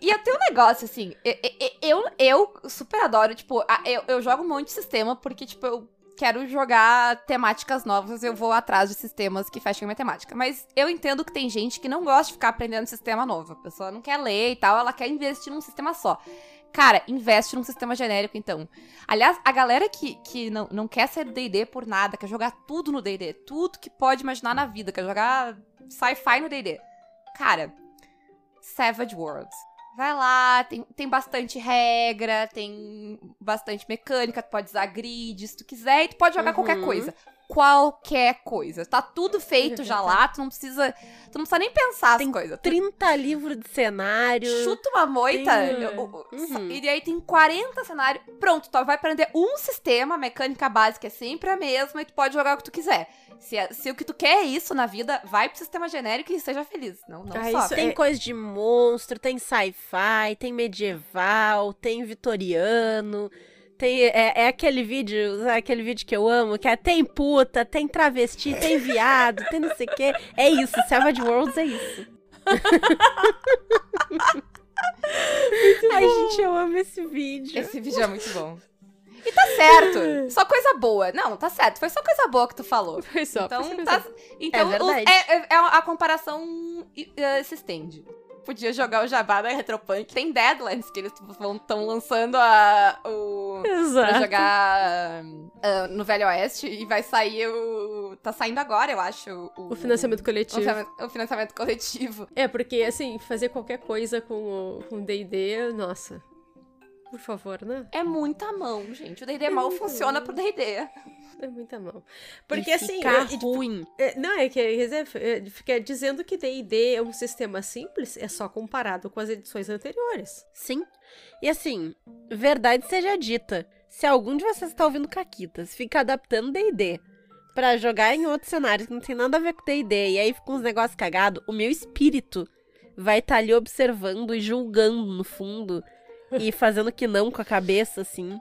E eu tenho um negócio, assim, e- e- eu, eu super adoro, tipo, eu, eu jogo um monte de sistema porque, tipo, eu quero jogar temáticas novas, eu vou atrás de sistemas que fechem a minha temática. Mas eu entendo que tem gente que não gosta de ficar aprendendo sistema novo. A pessoa não quer ler e tal, ela quer investir num sistema só. Cara, investe num sistema genérico, então. Aliás, a galera que, que não, não quer do D&D por nada, quer jogar tudo no D&D, tudo que pode imaginar na vida, quer jogar sci-fi no D&D. Cara, Savage Worlds. Vai lá, tem, tem bastante regra, tem bastante mecânica, tu pode usar grid se tu quiser, e tu pode jogar Uhum. qualquer coisa. Qualquer coisa. Tá tudo feito já lá, tu não precisa. Tu não precisa nem pensar Tem as coisas. Tu 30 livros de cenário. chuta uma moita, Tem- Uhum. e aí tem 40 cenários. Pronto, tu vai aprender um sistema, a mecânica básica é sempre a mesma, e tu pode jogar o que tu quiser. Se, é- se o que tu quer é isso na vida, vai pro sistema genérico e seja feliz. Não, não Ah, só. Tem É- coisa de monstro, tem sci-fi, tem medieval, tem vitoriano. Tem, é, é aquele vídeo, é aquele vídeo que eu amo, que é tem puta, tem travesti, tem viado, tem não sei o quê. É isso, Savage Worlds é isso. Ai, gente, eu amo esse vídeo. Esse vídeo é muito bom. E tá certo. Só coisa boa. Não, tá certo. Foi só coisa boa que tu falou. Foi só. Então, tá, então É verdade. é, é- é a comparação eh, se estende. Podia jogar o Jabá da Retropunk. Tem Deadlands que eles estão lançando a, o, pra jogar ah, no Velho Oeste e vai sair o. Tá saindo agora, eu acho. O, O financiamento o coletivo. financiamento, o financiamento coletivo. É, porque, assim, fazer qualquer coisa com o D&D, nossa. Por favor, né? É muita mão, gente. O DD mal funciona pro DD. É muita mão. Porque, E assim... fica é- é- ruim. é, não, é que dizer, é, fica dizendo que D&D é um sistema simples, é só comparado com as edições anteriores. Sim. E assim, verdade seja dita, se algum de vocês está ouvindo Caquitas, fica adaptando D&D pra jogar em outros cenários que não tem nada a ver com D&D, e aí fica uns negócios cagados, o meu espírito vai estar ali observando e julgando no fundo e fazendo que não com a cabeça, assim,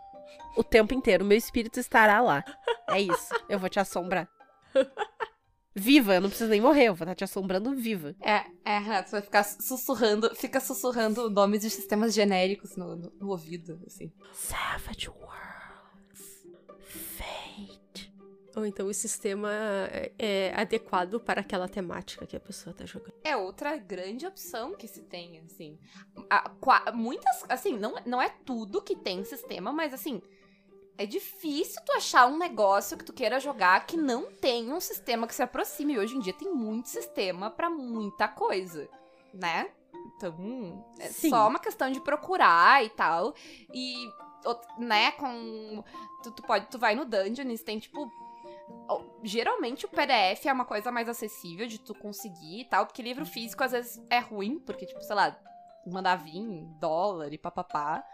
o tempo inteiro. O meu espírito estará lá. É isso. Eu vou te assombrar. Viva, eu não preciso nem morrer, eu vou estar te assombrando viva. É, é, Renato, você vai ficar sussurrando, fica sussurrando nomes de sistemas genéricos no, no- no ouvido, assim. Savage Worlds. Ou então o sistema é, é adequado para aquela temática que a pessoa tá jogando. É outra grande opção que se tem, assim. A- muitas, assim, não, não é tudo que tem sistema, mas assim, é difícil tu achar um negócio que tu queira jogar que não tenha um sistema que se aproxime. E hoje em dia tem muito sistema pra muita coisa, né? Então, é Sim. só uma questão de procurar e tal. E, né, com. Tu, tu pode. Tu vai no Dungeons, tem tipo. Geralmente o PDF é uma coisa mais acessível de tu conseguir e tal, porque livro físico às vezes é ruim, porque, tipo, sei lá, mandar vir dólar e papapá.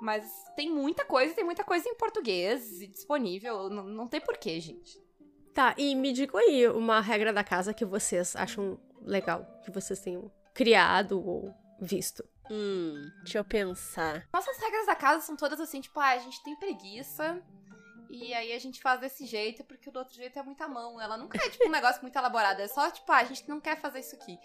Mas tem muita coisa, tem muita coisa em português e disponível. Não, não tem porquê, gente. Tá, e me digam aí uma regra da casa que vocês acham legal, que vocês tenham criado ou visto. Hum, deixa eu pensar. Nossas regras da casa são todas assim, tipo, ah, a gente tem preguiça. E aí a gente faz desse jeito, porque o do outro jeito é muita mão. Ela nunca é, tipo, um negócio muito elaborado. É só, tipo, ah, a gente não quer fazer isso aqui.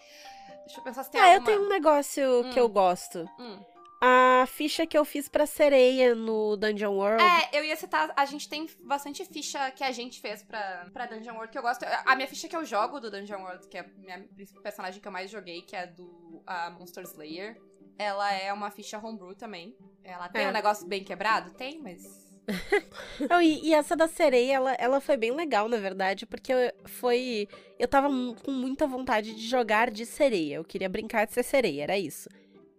Deixa eu pensar se tem ah, eu alguma... tenho um negócio que Hum. eu gosto. Hum. A ficha que eu fiz pra sereia no Dungeon World. É, eu ia citar, a gente tem bastante ficha que a gente fez pra, pra Dungeon World que eu gosto. A minha ficha que eu jogo do Dungeon World, que é a minha personagem que eu mais joguei, que é do a Monster Slayer, ela é uma ficha homebrew também. Ela tem É. um negócio bem quebrado? Tem, mas. E, e essa da sereia, ela, ela foi bem legal, na verdade, porque foi. Eu tava com muita vontade de jogar de sereia. Eu queria brincar de ser sereia, era isso.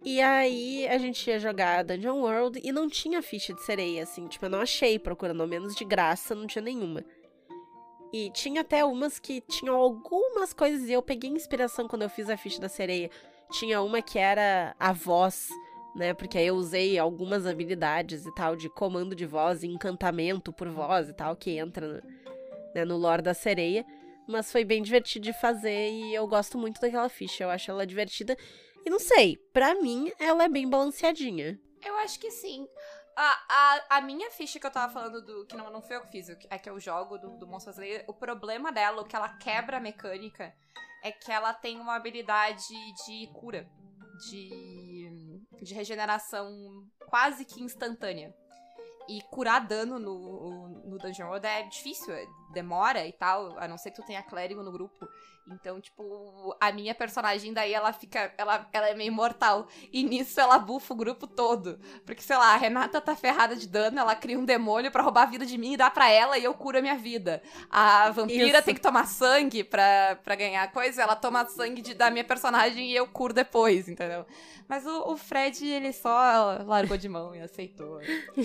E aí a gente ia jogar Dungeon World e não tinha ficha de sereia, assim. Tipo, eu não achei procurando, ao menos de graça, não tinha nenhuma. E tinha até umas que tinham algumas coisas e eu peguei inspiração quando eu fiz a ficha da sereia. Tinha uma que era a voz, né? Porque aí eu usei algumas habilidades e tal de comando de voz, encantamento por voz e tal, que entra no, né, no lore da sereia. Mas foi bem divertido de fazer e eu gosto muito daquela ficha. Eu acho ela divertida. E não sei, pra mim ela é bem balanceadinha. Eu acho que sim. A, a, a minha ficha que eu tava falando do. Que não, não foi eu que fiz, é que eu jogo do, do Monstros Slayer. O problema dela, o que ela quebra a mecânica, é que ela tem uma habilidade de cura. De, de regeneração quase que instantânea. E curar dano no, no Dungeon World é difícil, é, demora e tal, a não ser que tu tenha clérigo no grupo. Então, tipo, a minha personagem daí ela fica. Ela, ela é meio mortal. E nisso ela bufa o grupo todo. Porque, sei lá, a Renata tá ferrada de dano, ela cria um demônio para roubar a vida de mim e dá pra ela e eu curo a minha vida. A vampira Isso. tem que tomar sangue pra, pra ganhar coisa, ela toma sangue de, da minha personagem e eu curo depois, entendeu? Mas o, o Fred, ele só largou de mão e aceitou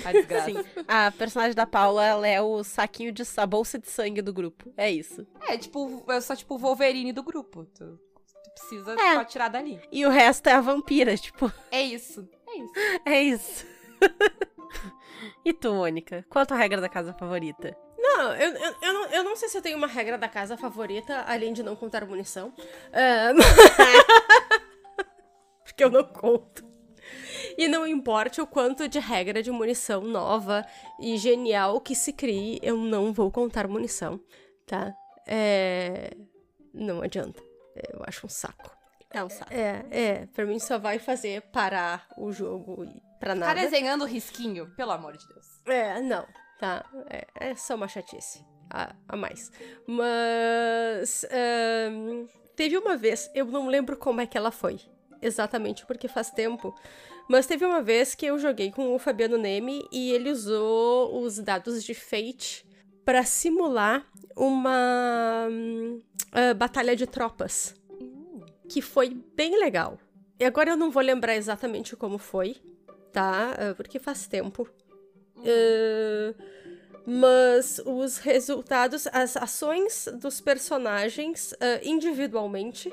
a desgraça. Sim, a personagem da Paula, ela é o saquinho de a bolsa de sangue do grupo. É isso. É, tipo, eu sou tipo o Wolverine do grupo. Tu, tu precisa É. só tirar dali. E o resto é a vampira, tipo, É isso. É isso. é isso. e tu, Mônica? Qual a tua regra da casa favorita? Não, eu, eu, eu, não, eu não sei se eu tenho uma regra da casa favorita, além de não contar munição. É, Porque eu não conto. E não importa o quanto de regra de munição nova e genial que se crie, eu não vou contar munição, tá? É... Não adianta. Eu acho um saco. É um saco. É, é. Pra mim só vai fazer parar o jogo e pra Tá nada. desenhando risquinho, pelo amor de Deus. É, não, tá? É, é só uma chatice. A, a mais. Mas. ahn, teve uma vez, eu não lembro como é que ela foi. Exatamente porque faz tempo. Mas teve uma vez que eu joguei com o Fabiano Neme e ele usou os dados de Fate pra simular uma ah, batalha de tropas. Que foi bem legal. E agora eu não vou lembrar exatamente como foi, tá? Ah, Porque faz tempo. Uh, mas os resultados, as ações dos personagens uh, individualmente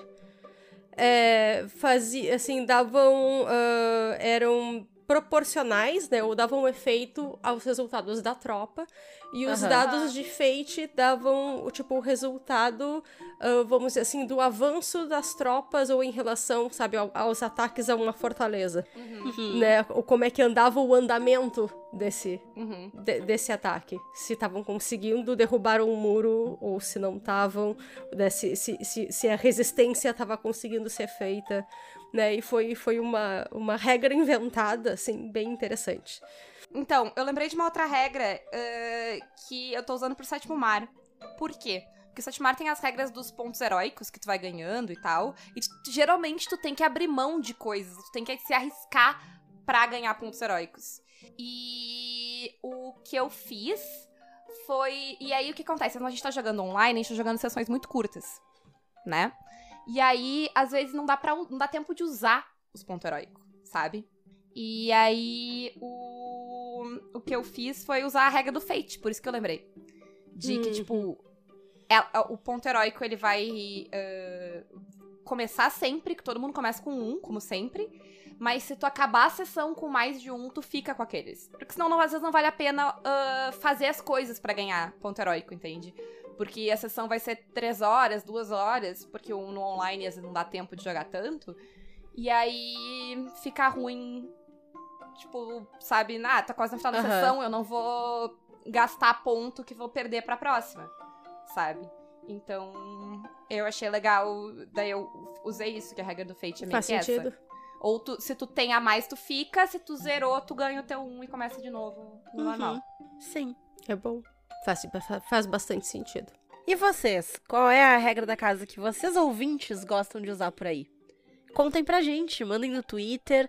é, fazia, assim, davam. uh, eram proporcionais, né? Ou davam efeito aos resultados da tropa. E os Aham. dados de Fate davam, o tipo, o resultado, uh, vamos dizer assim, do avanço das tropas ou em relação, sabe, ao- aos ataques a uma fortaleza. Né? Ou como é que andava o andamento desse, Uhum. de- desse ataque. Se estavam conseguindo derrubar um muro ou se não estavam, né, se, se, se, se a resistência estava conseguindo ser feita, né? E foi, foi uma, uma regra inventada, assim, bem interessante. Então, eu lembrei de uma outra regra eh, que eu tô usando pro sétimo mar. Por quê? Porque o sétimo mar tem as regras dos pontos heróicos que tu vai ganhando e tal. E tu- geralmente tu tem que abrir mão de coisas, tu tem que se arriscar pra ganhar pontos heróicos. E o que eu fiz foi. E aí o que acontece? Quando a gente tá jogando online, a gente tá jogando sessões muito curtas, né? E aí, às vezes, não dá, pra, não dá tempo de usar os pontos heróicos, sabe? E aí, o, o que eu fiz foi usar a regra do Fate, por isso que eu lembrei. De que, Uhum. tipo, é- é- o ponto heróico, ele vai eh, começar sempre, que todo mundo começa com um, como sempre. Mas se tu acabar a sessão com mais de um, tu fica com aqueles. Porque senão, não, às vezes, não vale a pena ah, fazer as coisas pra ganhar ponto heróico, entende? Porque a sessão vai ser três horas, duas horas, porque o- no online às vezes não dá tempo de jogar tanto. E aí fica ruim. Tipo, sabe, ah, tá quase no final da Aham. sessão, eu não vou gastar ponto que vou perder pra próxima, sabe? Então, eu achei legal. Daí eu usei isso, que a regra do Fate é meio Faz que sentido? essa. Ou tu- se tu tem a mais, tu fica. Se tu zerou, tu ganha o teu um e começa de novo no Uhum. normal. Sim. É bom. Faz, fa- faz bastante sentido. E vocês? Qual é a regra da casa que vocês ouvintes gostam de usar por aí? Contem pra gente, mandem no Twitter.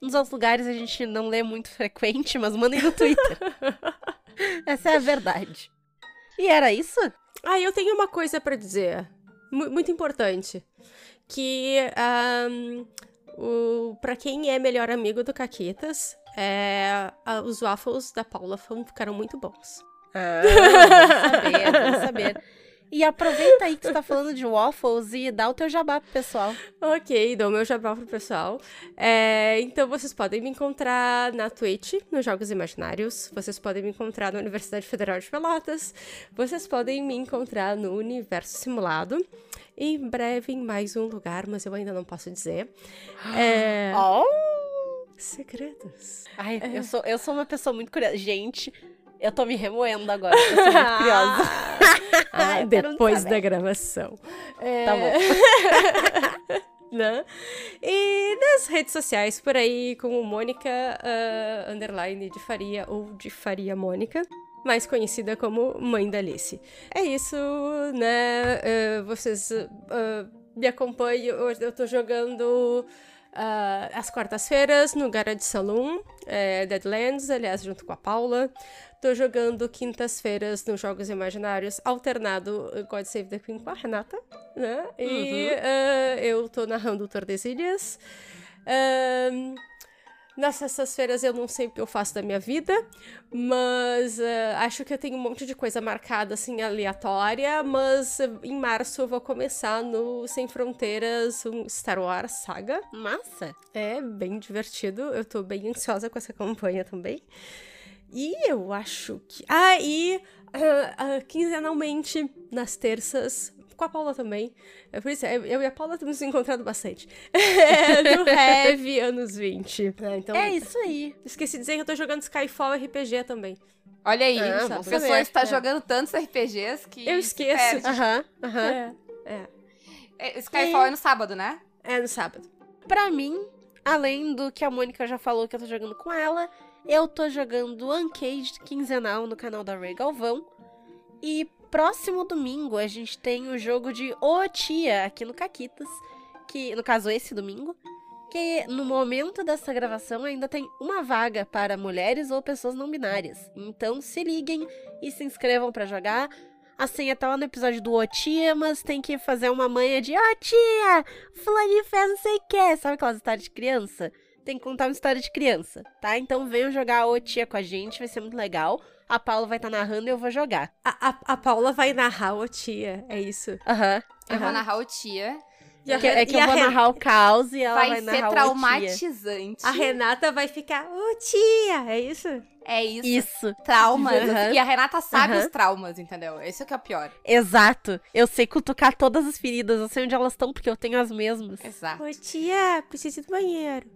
Nos outros lugares a gente não lê muito frequente, mas mandem no Twitter. Essa é a verdade. E era isso? Ah, eu tenho uma coisa pra dizer. mu- muito importante. Que ahm, o, pra quem é melhor amigo do Caquitas, é, os waffles da Paula ficaram muito bons. Ah, vamos saber, vamos saber. E aproveita aí que tu tá falando de waffles e dá o teu jabá pro pessoal. Ok, dou meu jabá pro pessoal. É, então vocês podem me encontrar na Twitch, nos Jogos Imaginários. Vocês podem me encontrar na Universidade Federal de Pelotas. Vocês podem me encontrar no Universo Simulado. Em breve em mais um lugar, mas eu ainda não posso dizer. É... Oh! Segredos. Ai, eu, sou, eu sou uma pessoa muito curiosa. Gente, eu tô me remoendo agora. Eu sou muito curiosa. Ah, depois da gravação. É... Tá bom. né? E nas redes sociais por aí, como Mônica ah, underline de Faria ou de Faria Mônica. Mais conhecida como Mãe da Alice. É isso, né? Ah, vocês ah, me acompanham. Hoje eu tô jogando ah, às quartas-feiras no Garage Saloon, é, Deadlands, aliás, junto com a Paula. Tô jogando quintas-feiras nos Jogos Imaginários, alternado eh, God Save the Queen com a Renata, né? E eh, eu tô narrando Tordesilhas. Ahn, nas sextas-feiras eu não sei o que eu faço da minha vida, mas eh, acho que eu tenho um monte de coisa marcada, assim, aleatória, mas eh, em março eu vou começar no Sem Fronteiras, um Star Wars Saga. Massa. É bem divertido. Eu tô bem ansiosa com essa campanha também. E eu acho que. Ah, e ah, ah, quinzenalmente, nas terças, com a Paula também. É por isso, eu eu e a Paula temos nos encontrado bastante. É, no Heavy anos 20. Ah, então, É isso aí. esqueci de dizer que eu tô jogando Skyfall RPG também. Olha aí, Ah, a pessoa está É. jogando tantos RPGs que. Eu esqueço. Aham, aham. É, é. É, Skyfall é no sábado, né? É no sábado. Pra mim, além do que a Mônica já falou que eu tô jogando com ela, eu tô jogando Uncaged quinzenal no canal da Ray Galvão. E próximo domingo a gente tem o jogo de O Tia aqui no Caquitas, que no caso esse domingo, que no momento dessa gravação ainda tem uma vaga para mulheres ou pessoas não binárias. Então se liguem e se inscrevam pra jogar. Assim, até lá no episódio do O Tia, mas tem que fazer uma manha de Ô tia, Fulaninho fez não sei o que. Sabe aquelas histórias de criança? Tem que contar uma história de criança, tá? Então venham jogar o Tia com a gente, vai ser muito legal. A Paula vai estar narrando e eu vou jogar. A, a, a Paula vai narrar o tia, é isso. Aham. Eu vou narrar o tia. E a Que- é que eu vou Ren- narrar o caos e ela vai, Vai, narrar ser o Tia. traumatizante. A Renata vai ficar, ô tia, é isso? É isso. Isso, Traumas. Assim, E a Renata sabe Aham. os traumas, entendeu? Esse é que é o pior. exato. Eu sei cutucar todas as feridas, eu sei onde elas estão, porque eu tenho as mesmas. Exato. Ô tia, preciso ir do banheiro.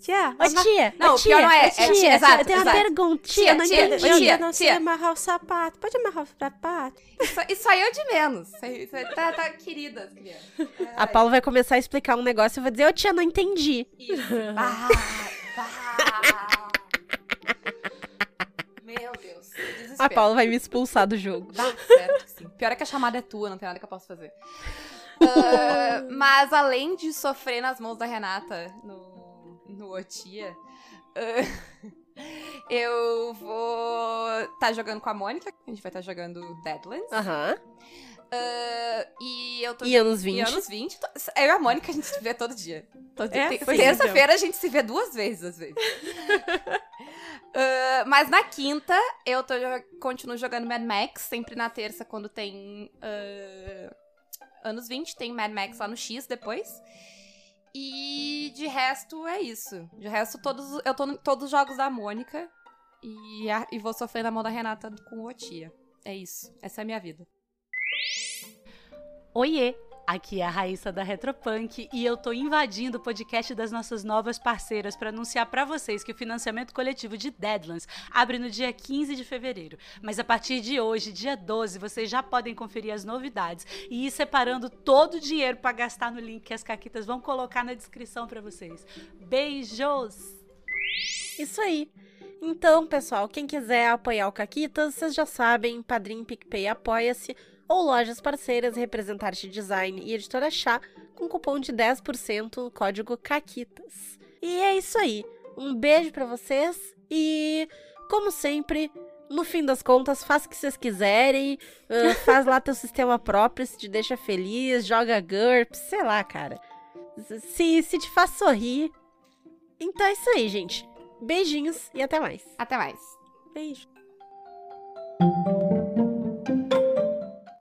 Tia, Ô tia, Não, o pior não é- ô, é tia, tia, exato, eu tenho uma exato. perguntinha, Tia, não tia, eu tia, não sei tia. amarrar o sapato. Pode amarrar o sapato? Isso, isso aí é o de menos. Isso aí, isso aí tá, tá crianças. A Paula vai começar a explicar um negócio e eu vou dizer, ô tia, não entendi. Isso. Ah, bah. Meu Deus. que A Desespero. Paula vai me expulsar do jogo. Certo que sim. Pior é que a chamada é tua, não tem nada que eu possa fazer. Ah, mas além de sofrer nas mãos da Renata no, no Otia, ah, eu vou estar jogando com a Mônica. A gente vai estar jogando Deadlands. Aham. Ah, e eu tô E anos E 20. anos 20, to- eu e a Mônica a gente se vê todo dia. Todo É? dia. Terça-feira a gente se vê duas vezes, às vezes. Ah, mas na quinta, eu tô, continuo jogando Mad Max, sempre na terça, quando tem ah, anos 20, tem Mad Max lá no X depois. E de resto é isso. De resto, todos, eu tô em todos os jogos da Mônica e, a- e vou sofrer na mão da Renata com o Tia. É isso. Essa é a minha vida. Oiê! Aqui é a Raíssa da Retropunk e eu tô invadindo o podcast das nossas novas parceiras para anunciar para vocês que o financiamento coletivo de Deadlands abre no dia 15 de fevereiro. Mas a partir de hoje, dia 12, vocês já podem conferir as novidades e ir separando todo o dinheiro para gastar no link que as caquitas vão colocar na descrição para vocês. Beijos! Isso aí. Então, pessoal, quem quiser apoiar o Caquitas, vocês já sabem, Padrim, PicPay, Apoia-se, ou lojas parceiras, Representarte Design e Editora Chá, com cupom de 10% no código CAQUITAS. E é isso aí. Um beijo pra vocês e, como sempre, no fim das contas, faz o que vocês quiserem, ah, faz lá teu sistema próprio, se te deixa feliz, joga GURPS, sei lá, cara. se, se te faz sorrir. Então é isso aí, gente. Beijinhos e até mais. Até mais. Beijo.